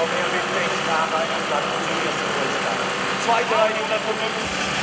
Romeo Wittig, Name und dann Julius Geburtstag. 2, 3, 105.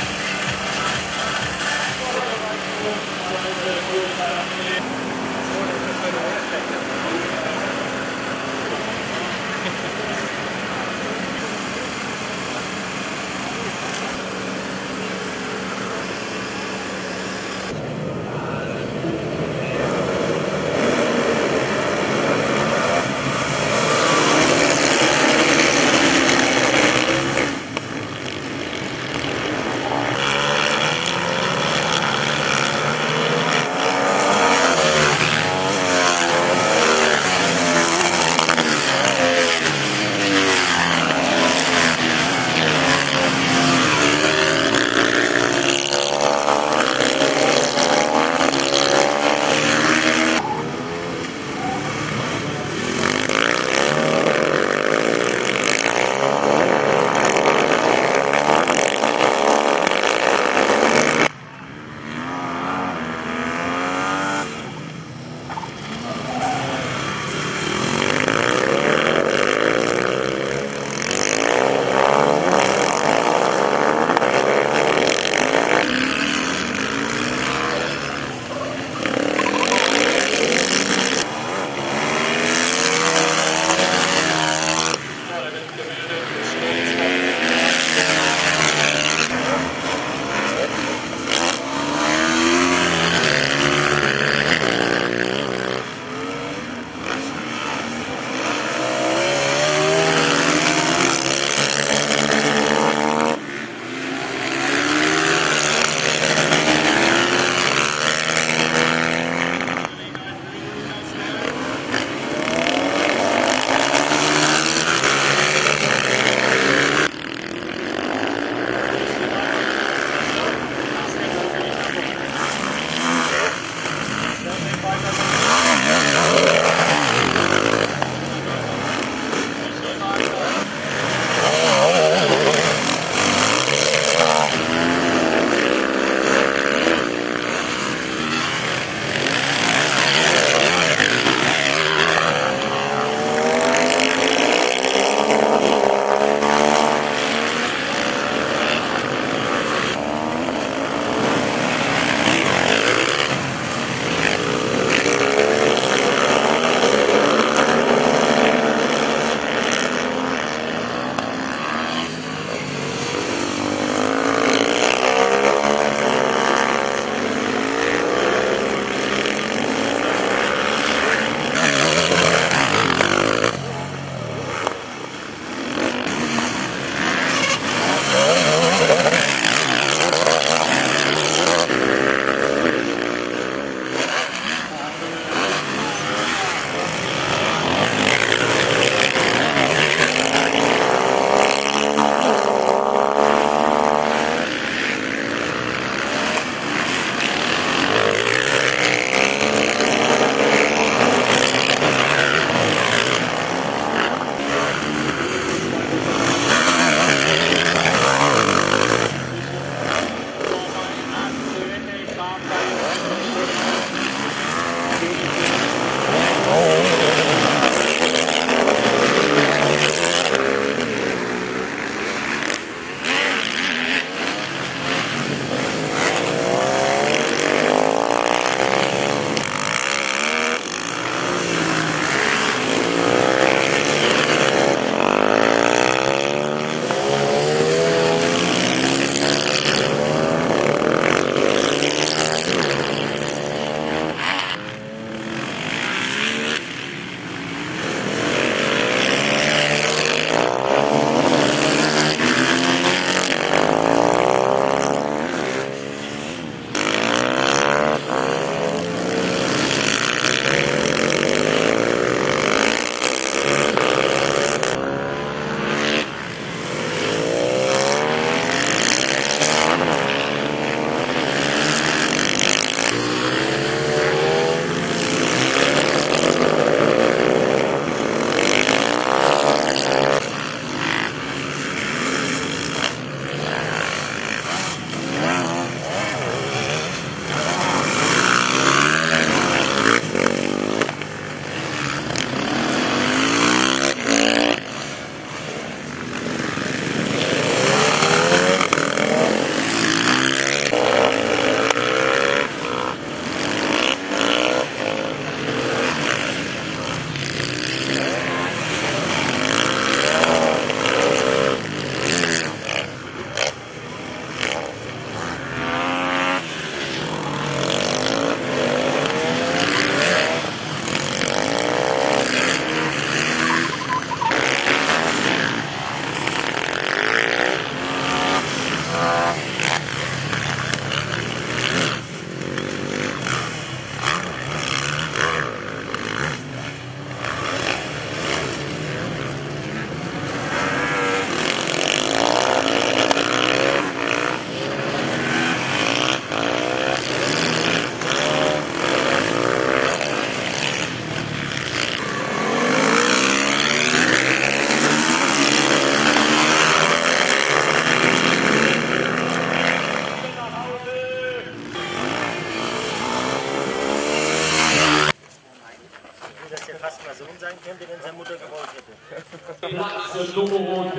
was Sohn sein könnte, wenn seine Mutter gewollt hätte. Lachse, Logo,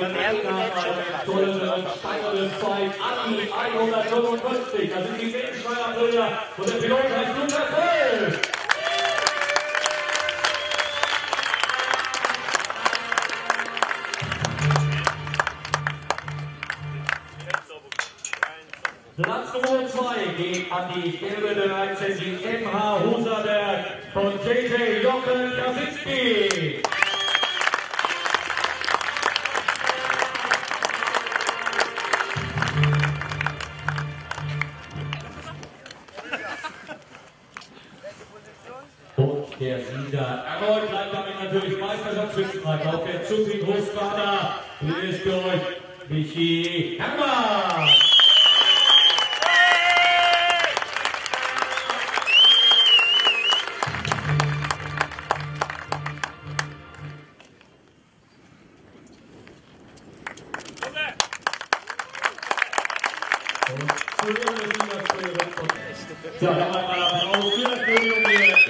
Steigerbezeug, Anhieb 155. Das sind die Sehenschneider-Bilder und der Pilot heißt Lukas Höll. Platz Nummer 2 geht an die gelbe 13, die MH Hoserberg. Und der Sieger erneut bleibt damit natürlich Meisterschaftsspitzenreiter auf der Zuzi Großvater. Grüßt euch, Michi Hermann. Thank you.